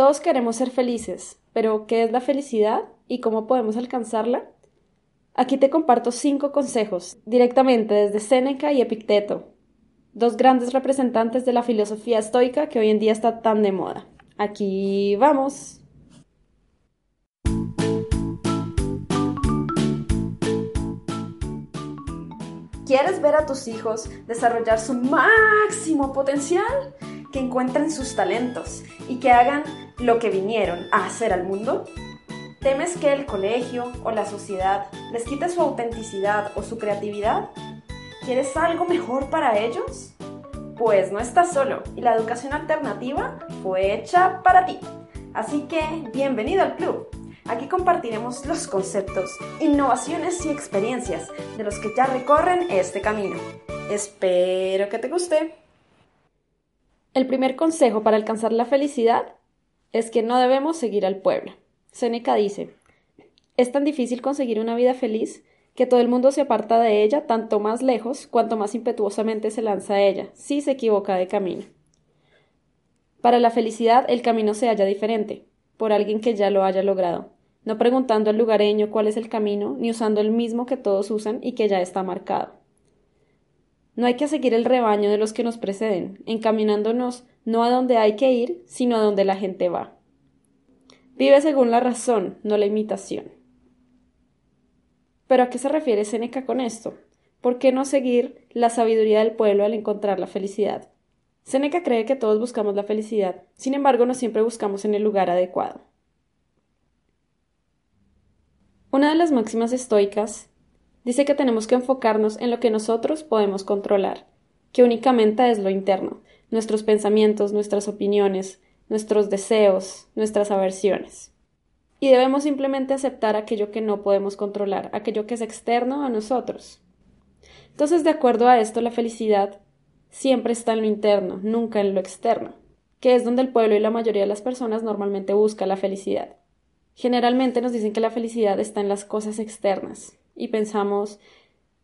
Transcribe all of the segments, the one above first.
Todos queremos ser felices, pero ¿qué es la felicidad y cómo podemos alcanzarla? Aquí te comparto cinco consejos directamente desde Séneca y Epicteto, dos grandes representantes de la filosofía estoica que hoy en día está tan de moda. Aquí vamos. ¿Quieres ver a tus hijos desarrollar su máximo potencial? Que encuentren sus talentos y que hagan lo que vinieron a hacer al mundo? ¿Temes que el colegio o la sociedad les quite su autenticidad o su creatividad? ¿Quieres algo mejor para ellos? Pues no estás solo y la educación alternativa fue hecha para ti. Así que bienvenido al club. Aquí compartiremos los conceptos, innovaciones y experiencias de los que ya recorren este camino. Espero que te guste. El primer consejo para alcanzar la felicidad es que no debemos seguir al pueblo. Seneca dice, es tan difícil conseguir una vida feliz que todo el mundo se aparta de ella tanto más lejos cuanto más impetuosamente se lanza a ella, si se equivoca de camino. Para la felicidad el camino se halla diferente, por alguien que ya lo haya logrado, no preguntando al lugareño cuál es el camino, ni usando el mismo que todos usan y que ya está marcado. No hay que seguir el rebaño de los que nos preceden, encaminándonos no a donde hay que ir, sino a donde la gente va. Vive según la razón, no la imitación. Pero ¿a qué se refiere Séneca con esto? ¿Por qué no seguir la sabiduría del pueblo al encontrar la felicidad? Séneca cree que todos buscamos la felicidad, sin embargo no siempre buscamos en el lugar adecuado. Una de las máximas estoicas dice que tenemos que enfocarnos en lo que nosotros podemos controlar, que únicamente es lo interno, nuestros pensamientos, nuestras opiniones, nuestros deseos, nuestras aversiones. Y debemos simplemente aceptar aquello que no podemos controlar, aquello que es externo a nosotros. Entonces, de acuerdo a esto, la felicidad siempre está en lo interno, nunca en lo externo, que es donde el pueblo y la mayoría de las personas normalmente busca la felicidad. Generalmente nos dicen que la felicidad está en las cosas externas y pensamos,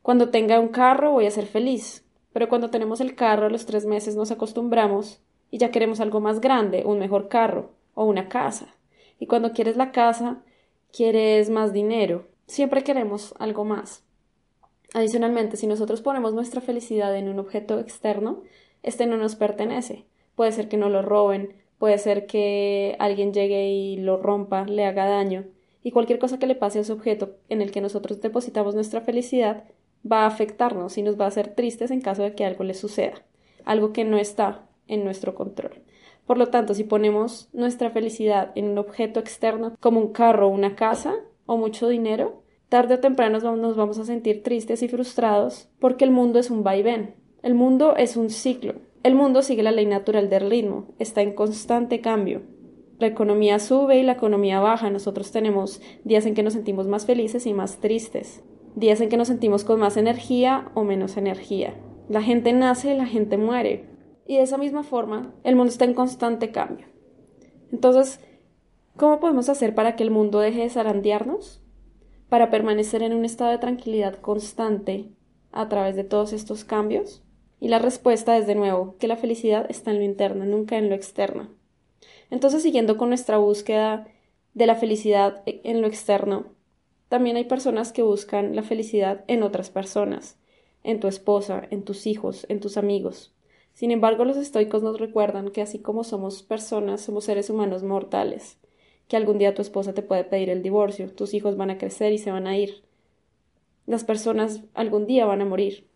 cuando tenga un carro voy a ser feliz, pero cuando tenemos el carro a los tres meses nos acostumbramos y ya queremos algo más grande, un mejor carro o una casa. Y cuando quieres la casa, quieres más dinero. Siempre queremos algo más. Adicionalmente, si nosotros ponemos nuestra felicidad en un objeto externo, este no nos pertenece. Puede ser que no lo roben, puede ser que alguien llegue y lo rompa, le haga daño, y cualquier cosa que le pase a ese objeto en el que nosotros depositamos nuestra felicidad va a afectarnos y nos va a hacer tristes en caso de que algo le suceda, algo que no está en nuestro control. Por lo tanto, si ponemos nuestra felicidad en un objeto externo como un carro, una casa o mucho dinero, tarde o temprano nos vamos a sentir tristes y frustrados porque el mundo es un vaivén. El mundo es un ciclo. El mundo sigue la ley natural del ritmo, está en constante cambio. La economía sube y la economía baja. Nosotros tenemos días en que nos sentimos más felices y más tristes, días en que nos sentimos con más energía o menos energía. La gente nace y la gente muere. Y de esa misma forma, el mundo está en constante cambio. Entonces, ¿cómo podemos hacer para que el mundo deje de zarandearnos? Para permanecer en un estado de tranquilidad constante a través de todos estos cambios? Y la respuesta es de nuevo que la felicidad está en lo interno, nunca en lo externo. Entonces, siguiendo con nuestra búsqueda de la felicidad en lo externo, también hay personas que buscan la felicidad en otras personas, en tu esposa, en tus hijos, en tus amigos. Sin embargo, los estoicos nos recuerdan que así como somos personas, somos seres humanos mortales, que algún día tu esposa te puede pedir el divorcio, tus hijos van a crecer y se van a ir. Las personas algún día van a morir.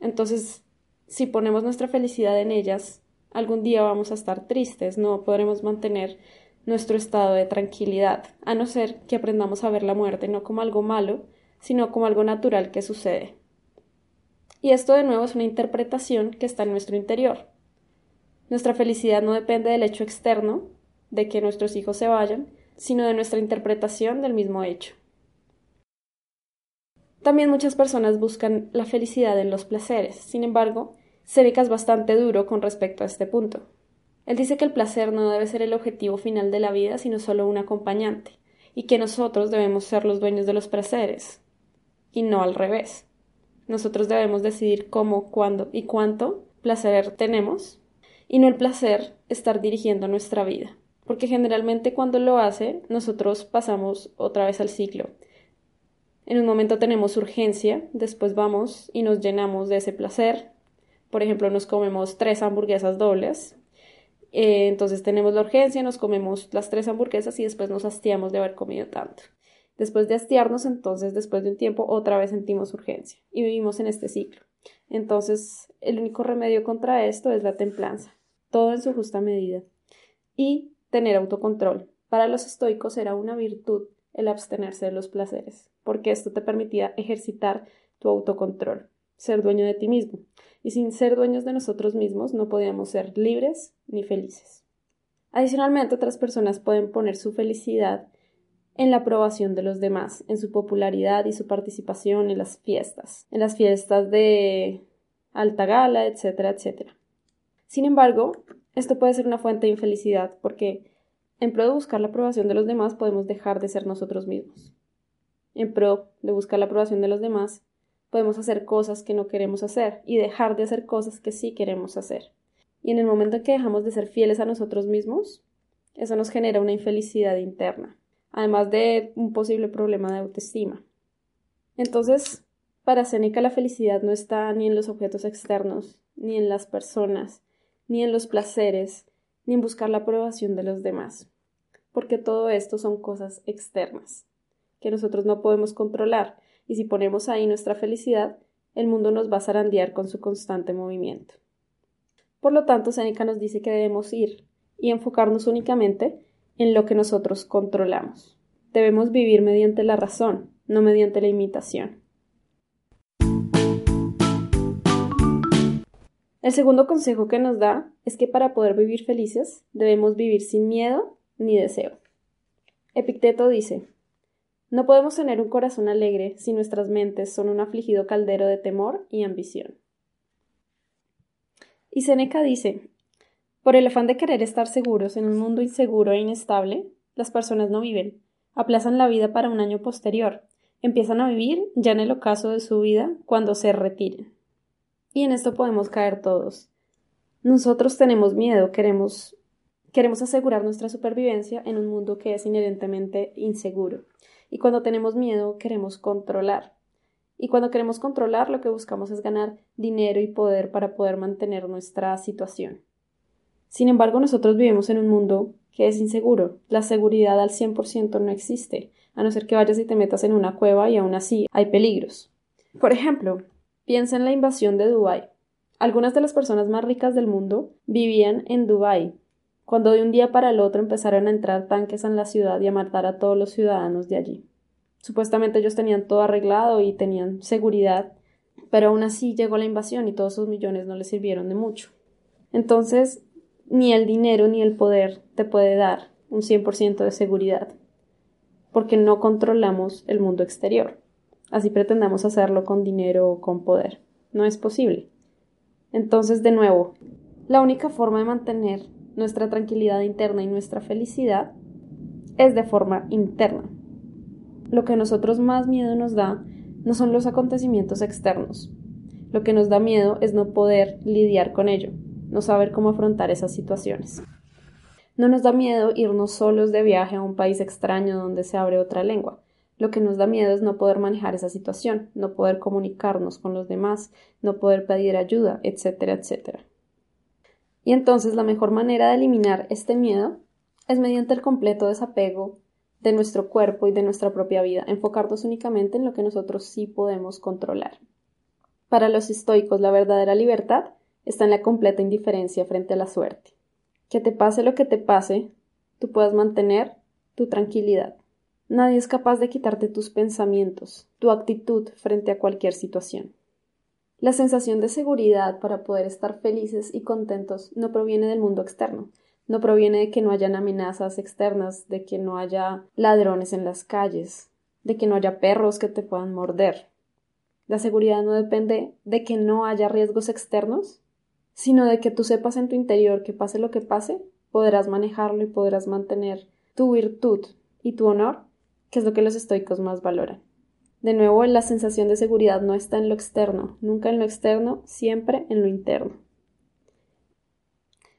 Entonces, si ponemos nuestra felicidad en ellas, algún día vamos a estar tristes, no podremos mantener nuestro estado de tranquilidad, a no ser que aprendamos a ver la muerte no como algo malo, sino como algo natural que sucede. Y esto de nuevo es una interpretación que está en nuestro interior. Nuestra felicidad no depende del hecho externo, de que nuestros hijos se vayan, sino de nuestra interpretación del mismo hecho. También muchas personas buscan la felicidad en los placeres. Sin embargo, Seneca es bastante duro con respecto a este punto. Él dice que el placer no debe ser el objetivo final de la vida, sino solo un acompañante, y que nosotros debemos ser los dueños de los placeres, y no al revés. Nosotros debemos decidir cómo, cuándo y cuánto placer tenemos, y no el placer estar dirigiendo nuestra vida, porque generalmente cuando lo hace, nosotros pasamos otra vez al ciclo en un momento tenemos urgencia, después vamos y nos llenamos de ese placer. Por ejemplo, nos comemos tres hamburguesas dobles. Eh, entonces tenemos la urgencia, nos comemos las tres hamburguesas y después nos hastiamos de haber comido tanto. Después de hastiarnos, entonces después de un tiempo otra vez sentimos urgencia y vivimos en este ciclo. Entonces, el único remedio contra esto es la templanza, todo en su justa medida. Y tener autocontrol. Para los estoicos era una virtud el abstenerse de los placeres, porque esto te permitía ejercitar tu autocontrol, ser dueño de ti mismo. Y sin ser dueños de nosotros mismos no podíamos ser libres ni felices. Adicionalmente, otras personas pueden poner su felicidad en la aprobación de los demás, en su popularidad y su participación en las fiestas, en las fiestas de alta gala, etcétera, etcétera. Sin embargo, esto puede ser una fuente de infelicidad porque en pro de buscar la aprobación de los demás podemos dejar de ser nosotros mismos. En pro de buscar la aprobación de los demás podemos hacer cosas que no queremos hacer y dejar de hacer cosas que sí queremos hacer. Y en el momento en que dejamos de ser fieles a nosotros mismos, eso nos genera una infelicidad interna, además de un posible problema de autoestima. Entonces, para Séneca la felicidad no está ni en los objetos externos, ni en las personas, ni en los placeres, ni en buscar la aprobación de los demás, porque todo esto son cosas externas, que nosotros no podemos controlar, y si ponemos ahí nuestra felicidad, el mundo nos va a zarandear con su constante movimiento. Por lo tanto, Seneca nos dice que debemos ir y enfocarnos únicamente en lo que nosotros controlamos. Debemos vivir mediante la razón, no mediante la imitación. El segundo consejo que nos da es que para poder vivir felices debemos vivir sin miedo ni deseo. Epicteto dice No podemos tener un corazón alegre si nuestras mentes son un afligido caldero de temor y ambición. Y Seneca dice Por el afán de querer estar seguros en un mundo inseguro e inestable, las personas no viven, aplazan la vida para un año posterior, empiezan a vivir ya en el ocaso de su vida cuando se retiren. Y en esto podemos caer todos. Nosotros tenemos miedo, queremos, queremos asegurar nuestra supervivencia en un mundo que es inherentemente inseguro. Y cuando tenemos miedo, queremos controlar. Y cuando queremos controlar, lo que buscamos es ganar dinero y poder para poder mantener nuestra situación. Sin embargo, nosotros vivimos en un mundo que es inseguro. La seguridad al 100% no existe, a no ser que vayas y te metas en una cueva y aún así hay peligros. Por ejemplo, Piensa en la invasión de Dubái. Algunas de las personas más ricas del mundo vivían en Dubái, cuando de un día para el otro empezaron a entrar tanques en la ciudad y a matar a todos los ciudadanos de allí. Supuestamente ellos tenían todo arreglado y tenían seguridad, pero aún así llegó la invasión y todos esos millones no les sirvieron de mucho. Entonces, ni el dinero ni el poder te puede dar un 100% de seguridad, porque no controlamos el mundo exterior así pretendamos hacerlo con dinero o con poder. No es posible. Entonces, de nuevo, la única forma de mantener nuestra tranquilidad interna y nuestra felicidad es de forma interna. Lo que a nosotros más miedo nos da no son los acontecimientos externos. Lo que nos da miedo es no poder lidiar con ello, no saber cómo afrontar esas situaciones. No nos da miedo irnos solos de viaje a un país extraño donde se abre otra lengua. Lo que nos da miedo es no poder manejar esa situación, no poder comunicarnos con los demás, no poder pedir ayuda, etcétera, etcétera. Y entonces la mejor manera de eliminar este miedo es mediante el completo desapego de nuestro cuerpo y de nuestra propia vida, enfocarnos únicamente en lo que nosotros sí podemos controlar. Para los estoicos, la verdadera libertad está en la completa indiferencia frente a la suerte. Que te pase lo que te pase, tú puedas mantener tu tranquilidad. Nadie es capaz de quitarte tus pensamientos, tu actitud frente a cualquier situación. La sensación de seguridad para poder estar felices y contentos no proviene del mundo externo, no proviene de que no hayan amenazas externas, de que no haya ladrones en las calles, de que no haya perros que te puedan morder. La seguridad no depende de que no haya riesgos externos, sino de que tú sepas en tu interior que pase lo que pase, podrás manejarlo y podrás mantener tu virtud y tu honor, que es lo que los estoicos más valoran. De nuevo, la sensación de seguridad no está en lo externo, nunca en lo externo, siempre en lo interno.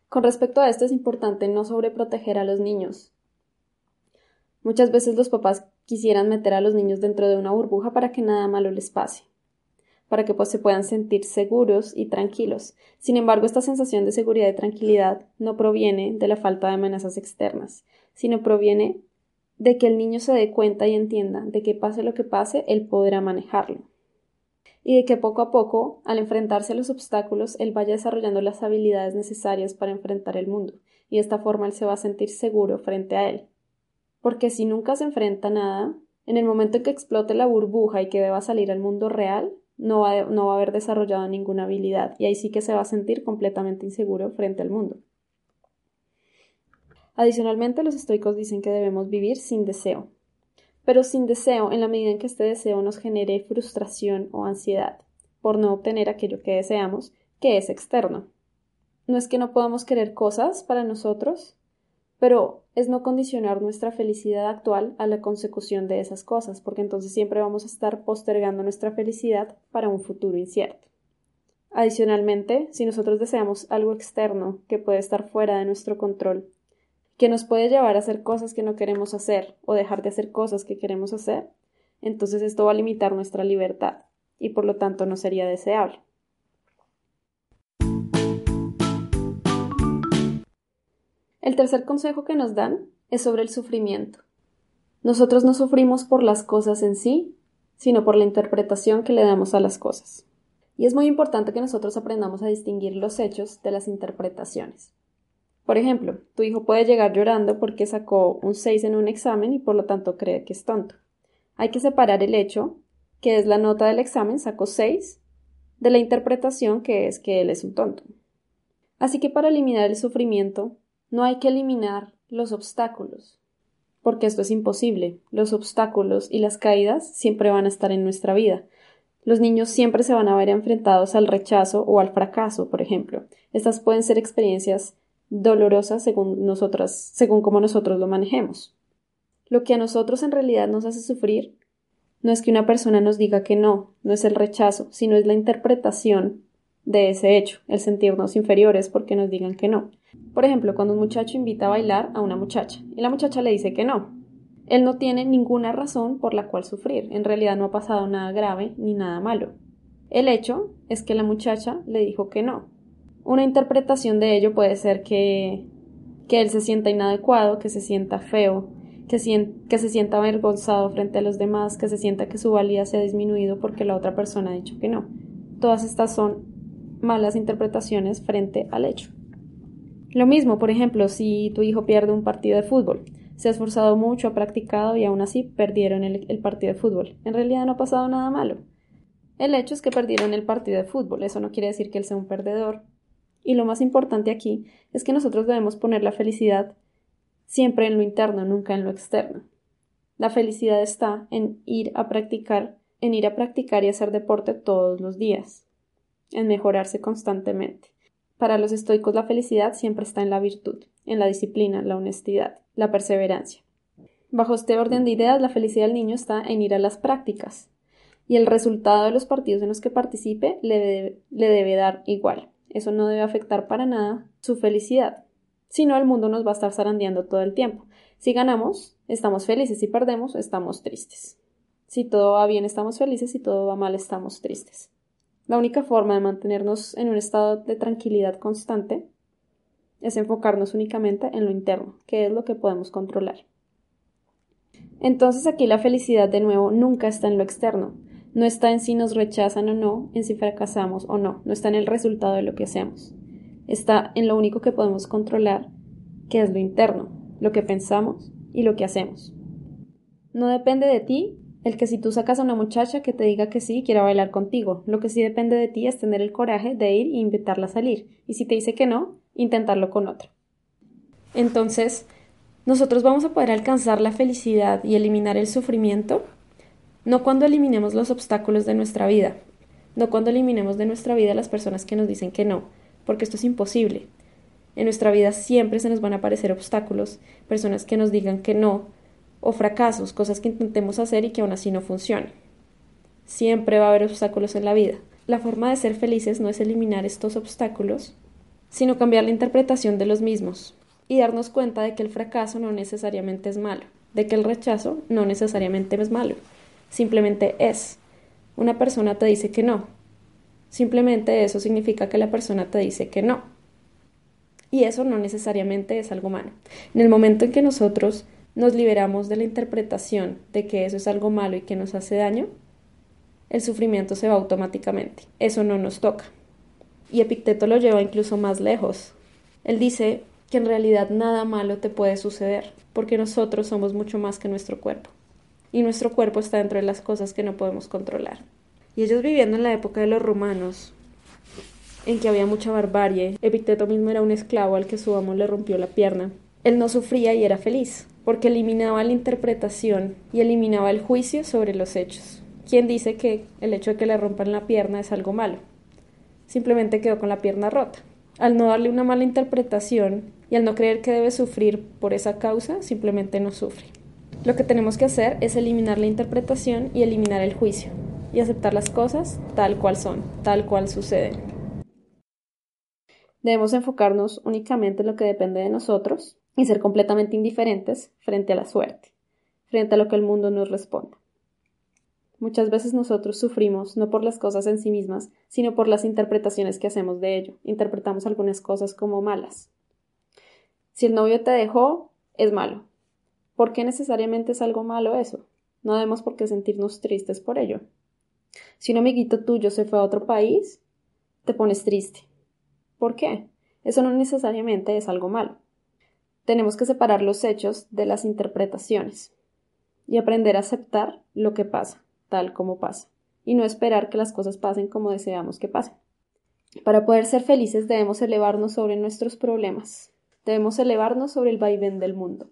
Con respecto a esto es importante no sobreproteger a los niños. Muchas veces los papás quisieran meter a los niños dentro de una burbuja para que nada malo les pase, para que pues, se puedan sentir seguros y tranquilos. Sin embargo, esta sensación de seguridad y tranquilidad no proviene de la falta de amenazas externas, sino proviene de que el niño se dé cuenta y entienda de que pase lo que pase, él podrá manejarlo. Y de que poco a poco, al enfrentarse a los obstáculos, él vaya desarrollando las habilidades necesarias para enfrentar el mundo, y de esta forma él se va a sentir seguro frente a él. Porque si nunca se enfrenta a nada, en el momento en que explote la burbuja y que deba salir al mundo real, no va, no va a haber desarrollado ninguna habilidad, y ahí sí que se va a sentir completamente inseguro frente al mundo. Adicionalmente, los estoicos dicen que debemos vivir sin deseo, pero sin deseo en la medida en que este deseo nos genere frustración o ansiedad por no obtener aquello que deseamos, que es externo. No es que no podamos querer cosas para nosotros, pero es no condicionar nuestra felicidad actual a la consecución de esas cosas, porque entonces siempre vamos a estar postergando nuestra felicidad para un futuro incierto. Adicionalmente, si nosotros deseamos algo externo que puede estar fuera de nuestro control que nos puede llevar a hacer cosas que no queremos hacer o dejar de hacer cosas que queremos hacer, entonces esto va a limitar nuestra libertad y por lo tanto no sería deseable. El tercer consejo que nos dan es sobre el sufrimiento. Nosotros no sufrimos por las cosas en sí, sino por la interpretación que le damos a las cosas. Y es muy importante que nosotros aprendamos a distinguir los hechos de las interpretaciones. Por ejemplo, tu hijo puede llegar llorando porque sacó un 6 en un examen y por lo tanto cree que es tonto. Hay que separar el hecho, que es la nota del examen, sacó 6, de la interpretación, que es que él es un tonto. Así que para eliminar el sufrimiento, no hay que eliminar los obstáculos, porque esto es imposible. Los obstáculos y las caídas siempre van a estar en nuestra vida. Los niños siempre se van a ver enfrentados al rechazo o al fracaso, por ejemplo. Estas pueden ser experiencias dolorosa según nosotras, según como nosotros lo manejemos. Lo que a nosotros en realidad nos hace sufrir no es que una persona nos diga que no, no es el rechazo, sino es la interpretación de ese hecho, el sentirnos inferiores porque nos digan que no. Por ejemplo, cuando un muchacho invita a bailar a una muchacha y la muchacha le dice que no. Él no tiene ninguna razón por la cual sufrir, en realidad no ha pasado nada grave ni nada malo. El hecho es que la muchacha le dijo que no, una interpretación de ello puede ser que, que él se sienta inadecuado, que se sienta feo, que, que se sienta avergonzado frente a los demás, que se sienta que su valía se ha disminuido porque la otra persona ha dicho que no. Todas estas son malas interpretaciones frente al hecho. Lo mismo, por ejemplo, si tu hijo pierde un partido de fútbol, se ha esforzado mucho, ha practicado y aún así perdieron el, el, partido de fútbol. En realidad no ha pasado nada malo. El hecho es que perdieron el partido de fútbol. Eso no quiere decir que él sea un perdedor y lo más importante aquí es que nosotros debemos poner la felicidad siempre en lo interno, nunca en lo externo. La felicidad está en ir a practicar, en ir a practicar y hacer deporte todos los días, en mejorarse constantemente. Para los estoicos la felicidad siempre está en la virtud, en la disciplina, la honestidad, la perseverancia. Bajo este orden de ideas, la felicidad del niño está en ir a las prácticas, y el resultado de los partidos en los que participe le, le debe dar igual. Eso no debe afectar para nada su felicidad. Si no, el mundo nos va a estar zarandeando todo el tiempo. Si ganamos, estamos felices. Si perdemos, estamos tristes. Si todo va bien, estamos felices. Si todo va mal, estamos tristes. La única forma de mantenernos en un estado de tranquilidad constante es enfocarnos únicamente en lo interno, que es lo que podemos controlar. Entonces aquí la felicidad de nuevo nunca está en lo externo, no está en si nos rechazan o no, en si fracasamos o no, no está en el resultado de lo que hacemos. Está en lo único que podemos controlar, que es lo interno, lo que pensamos y lo que hacemos. No depende de ti el que si tú sacas a una muchacha que te diga que sí, quiera bailar contigo. Lo que sí depende de ti es tener el coraje de ir e invitarla a salir. Y si te dice que no, intentarlo con otra. Entonces, nosotros vamos a poder alcanzar la felicidad y eliminar el sufrimiento no cuando eliminemos los obstáculos de nuestra vida, no cuando eliminemos de nuestra vida las personas que nos dicen que no, porque esto es imposible. En nuestra vida siempre se nos van a aparecer obstáculos, personas que nos digan que no, o fracasos, cosas que intentemos hacer y que aún así no funcionen. Siempre va a haber obstáculos en la vida. La forma de ser felices no es eliminar estos obstáculos, sino cambiar la interpretación de los mismos y darnos cuenta de que el fracaso no necesariamente es malo, de que el rechazo no necesariamente es malo, simplemente es. Una persona te dice que no. Simplemente eso significa que la persona te dice que no. Y eso no necesariamente es algo malo. En el momento en que nosotros nos liberamos de la interpretación de que eso es algo malo y que nos hace daño, el sufrimiento se va automáticamente. Eso no nos toca. Y Epicteto lo lleva incluso más lejos. Él dice que en realidad nada malo te puede suceder, porque nosotros somos mucho más que nuestro cuerpo. Y nuestro cuerpo está dentro de las cosas que no podemos controlar. Y ellos viviendo en la época de los romanos, en que había mucha barbarie, Epicteto mismo era un esclavo al que su amo le rompió la pierna. Él no sufría y era feliz porque eliminaba la interpretación y eliminaba el juicio sobre los hechos. ¿Quién dice que el hecho de que le rompan la pierna es algo malo? Simplemente quedó con la pierna rota. Al no darle una mala interpretación y al no creer que debe sufrir por esa causa, simplemente no sufre. Lo que tenemos que hacer es eliminar la interpretación y eliminar el juicio y aceptar las cosas tal cual son, tal cual suceden. Debemos enfocarnos únicamente en lo que depende de nosotros y ser completamente indiferentes frente a la suerte, frente a lo que el mundo nos responda. Muchas veces nosotros sufrimos no por las cosas en sí mismas, sino por las interpretaciones que hacemos de ello. Interpretamos algunas cosas como malas. Si el novio te dejó, es malo. ¿Por qué necesariamente es algo malo eso? No debemos por qué sentirnos tristes por ello. Si un amiguito tuyo se fue a otro país, te pones triste. ¿Por qué? Eso no necesariamente es algo malo. Tenemos que separar los hechos de las interpretaciones y aprender a aceptar lo que pasa, tal como pasa, y no esperar que las cosas pasen como deseamos que pasen. Para poder ser felices debemos elevarnos sobre nuestros problemas, debemos elevarnos sobre el vaivén del mundo.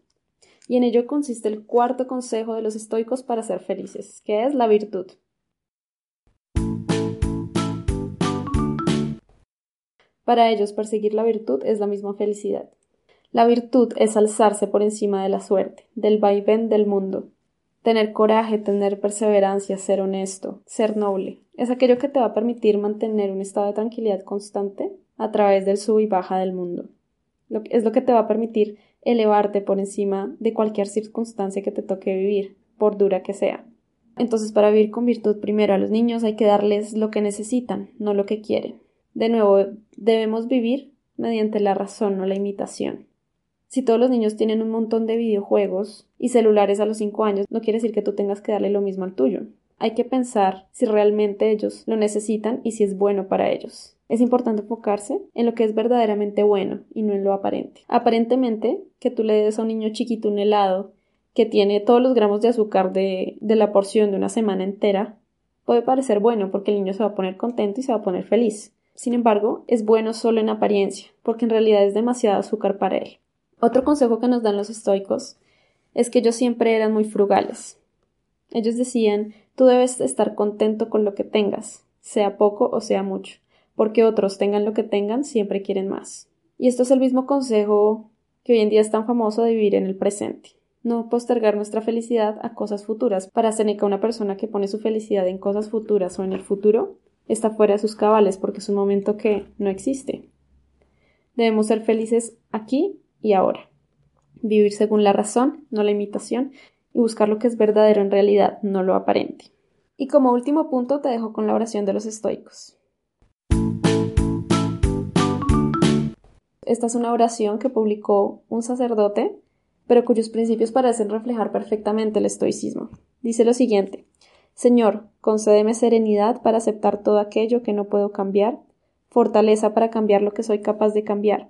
Y en ello consiste el cuarto consejo de los estoicos para ser felices, que es la virtud. Para ellos perseguir la virtud es la misma felicidad. La virtud es alzarse por encima de la suerte, del vaivén del mundo. Tener coraje, tener perseverancia, ser honesto, ser noble, es aquello que te va a permitir mantener un estado de tranquilidad constante a través del sub y baja del mundo. es lo que te va a permitir elevarte por encima de cualquier circunstancia que te toque vivir, por dura que sea. Entonces, para vivir con virtud, primero a los niños hay que darles lo que necesitan, no lo que quieren. De nuevo, debemos vivir mediante la razón, no la imitación. Si todos los niños tienen un montón de videojuegos y celulares a los 5 años, no quiere decir que tú tengas que darle lo mismo al tuyo. Hay que pensar si realmente ellos lo necesitan y si es bueno para ellos. Es importante enfocarse en lo que es verdaderamente bueno y no en lo aparente. Aparentemente, que tú le des a un niño chiquito un helado que tiene todos los gramos de azúcar de, la porción de una semana entera, puede parecer bueno porque el niño se va a poner contento y se va a poner feliz. Sin embargo, es bueno solo en apariencia, porque en realidad es demasiado azúcar para él. Otro consejo que nos dan los estoicos es que ellos siempre eran muy frugales. Ellos decían, tú debes estar contento con lo que tengas, sea poco o sea mucho, porque otros tengan lo que tengan, siempre quieren más. Y esto es el mismo consejo que hoy en día es tan famoso de vivir en el presente. No postergar nuestra felicidad a cosas futuras. Para Seneca, una persona que pone su felicidad en cosas futuras o en el futuro está fuera de sus cabales porque es un momento que no existe. Debemos ser felices aquí y ahora. Vivir según la razón, no la imitación, y buscar lo que es verdadero en realidad, no lo aparente. Y como último punto te dejo con la oración de los estoicos. Esta es una oración que publicó un sacerdote, pero cuyos principios parecen reflejar perfectamente el estoicismo. Dice lo siguiente Señor, concédeme serenidad para aceptar todo aquello que no puedo cambiar, fortaleza para cambiar lo que soy capaz de cambiar,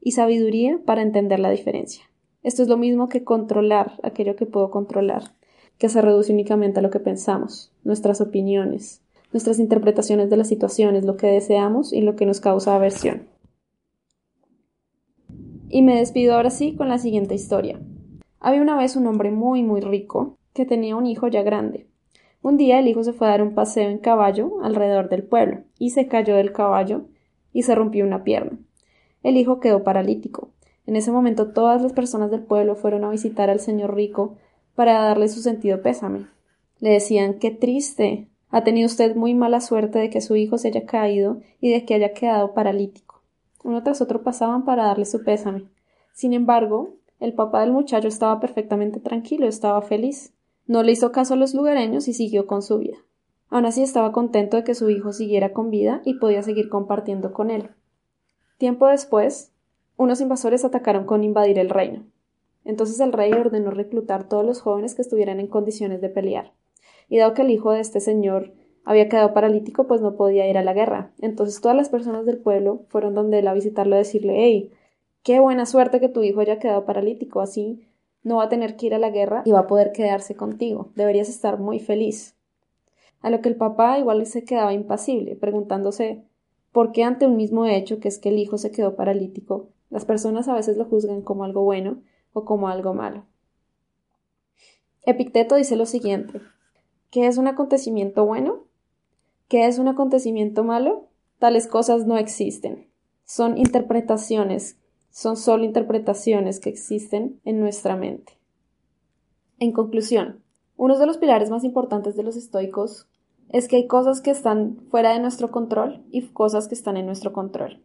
y sabiduría para entender la diferencia. Esto es lo mismo que controlar aquello que puedo controlar, que se reduce únicamente a lo que pensamos, nuestras opiniones, nuestras interpretaciones de las situaciones, lo que deseamos y lo que nos causa aversión. Y me despido ahora sí con la siguiente historia. Había una vez un hombre muy muy rico que tenía un hijo ya grande. Un día el hijo se fue a dar un paseo en caballo alrededor del pueblo y se cayó del caballo y se rompió una pierna. El hijo quedó paralítico. En ese momento todas las personas del pueblo fueron a visitar al señor rico para darle su sentido pésame. Le decían qué triste. Ha tenido usted muy mala suerte de que su hijo se haya caído y de que haya quedado paralítico. Uno tras otro pasaban para darle su pésame. Sin embargo, el papá del muchacho estaba perfectamente tranquilo, estaba feliz. No le hizo caso a los lugareños y siguió con su vida. Aún así estaba contento de que su hijo siguiera con vida y podía seguir compartiendo con él. Tiempo después, unos invasores atacaron con invadir el reino. Entonces el rey ordenó reclutar todos los jóvenes que estuvieran en condiciones de pelear. Y dado que el hijo de este señor había quedado paralítico, pues no podía ir a la guerra. Entonces todas las personas del pueblo fueron donde él a visitarlo a decirle Hey, qué buena suerte que tu hijo haya quedado paralítico, así no va a tener que ir a la guerra y va a poder quedarse contigo. Deberías estar muy feliz a lo que el papá igual se quedaba impasible, preguntándose por qué ante un mismo hecho, que es que el hijo se quedó paralítico, las personas a veces lo juzgan como algo bueno o como algo malo. Epicteto dice lo siguiente ¿Qué es un acontecimiento bueno? ¿Qué es un acontecimiento malo? Tales cosas no existen. Son interpretaciones, son solo interpretaciones que existen en nuestra mente. En conclusión, uno de los pilares más importantes de los estoicos es que hay cosas que están fuera de nuestro control y cosas que están en nuestro control.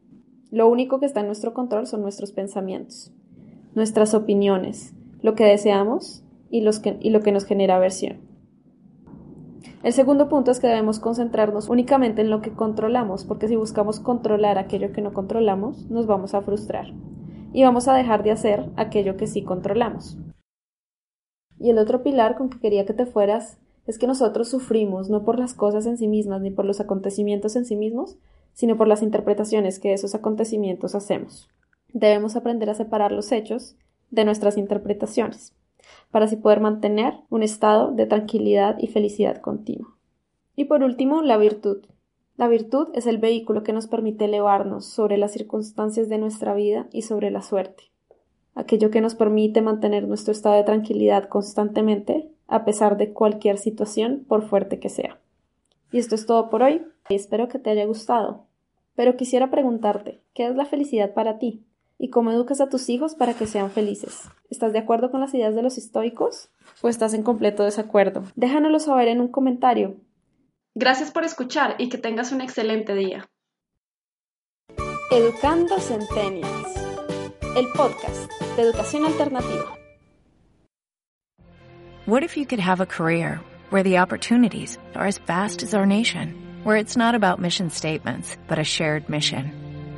Lo único que está en nuestro control son nuestros pensamientos, nuestras opiniones, lo que deseamos y, lo que nos genera aversión. El segundo punto es que debemos concentrarnos únicamente en lo que controlamos, porque si buscamos controlar aquello que no controlamos, nos vamos a frustrar y vamos a dejar de hacer aquello que sí controlamos. Y el otro pilar con que quería que te fueras es que nosotros sufrimos no por las cosas en sí mismas ni por los acontecimientos en sí mismos, sino por las interpretaciones que esos acontecimientos hacemos. Debemos aprender a separar los hechos de nuestras interpretaciones, para así poder mantener un estado de tranquilidad y felicidad continua. Y por último, la virtud. La virtud es el vehículo que nos permite elevarnos sobre las circunstancias de nuestra vida y sobre la suerte, aquello que nos permite mantener nuestro estado de tranquilidad constantemente a pesar de cualquier situación, por fuerte que sea. Y esto es todo por hoy, espero que te haya gustado. Pero quisiera preguntarte, ¿qué es la felicidad para ti? ¿Y cómo educas a tus hijos para que sean felices? ¿Estás de acuerdo con las ideas de los estoicos? ¿O estás en completo desacuerdo? Déjanoslo saber en un comentario. Gracias por escuchar y que tengas un excelente día. Educando Centennials, el podcast de educación alternativa. What if you could have a career where the opportunities are as vast as our nation, where it's not about mission statements, but a shared mission?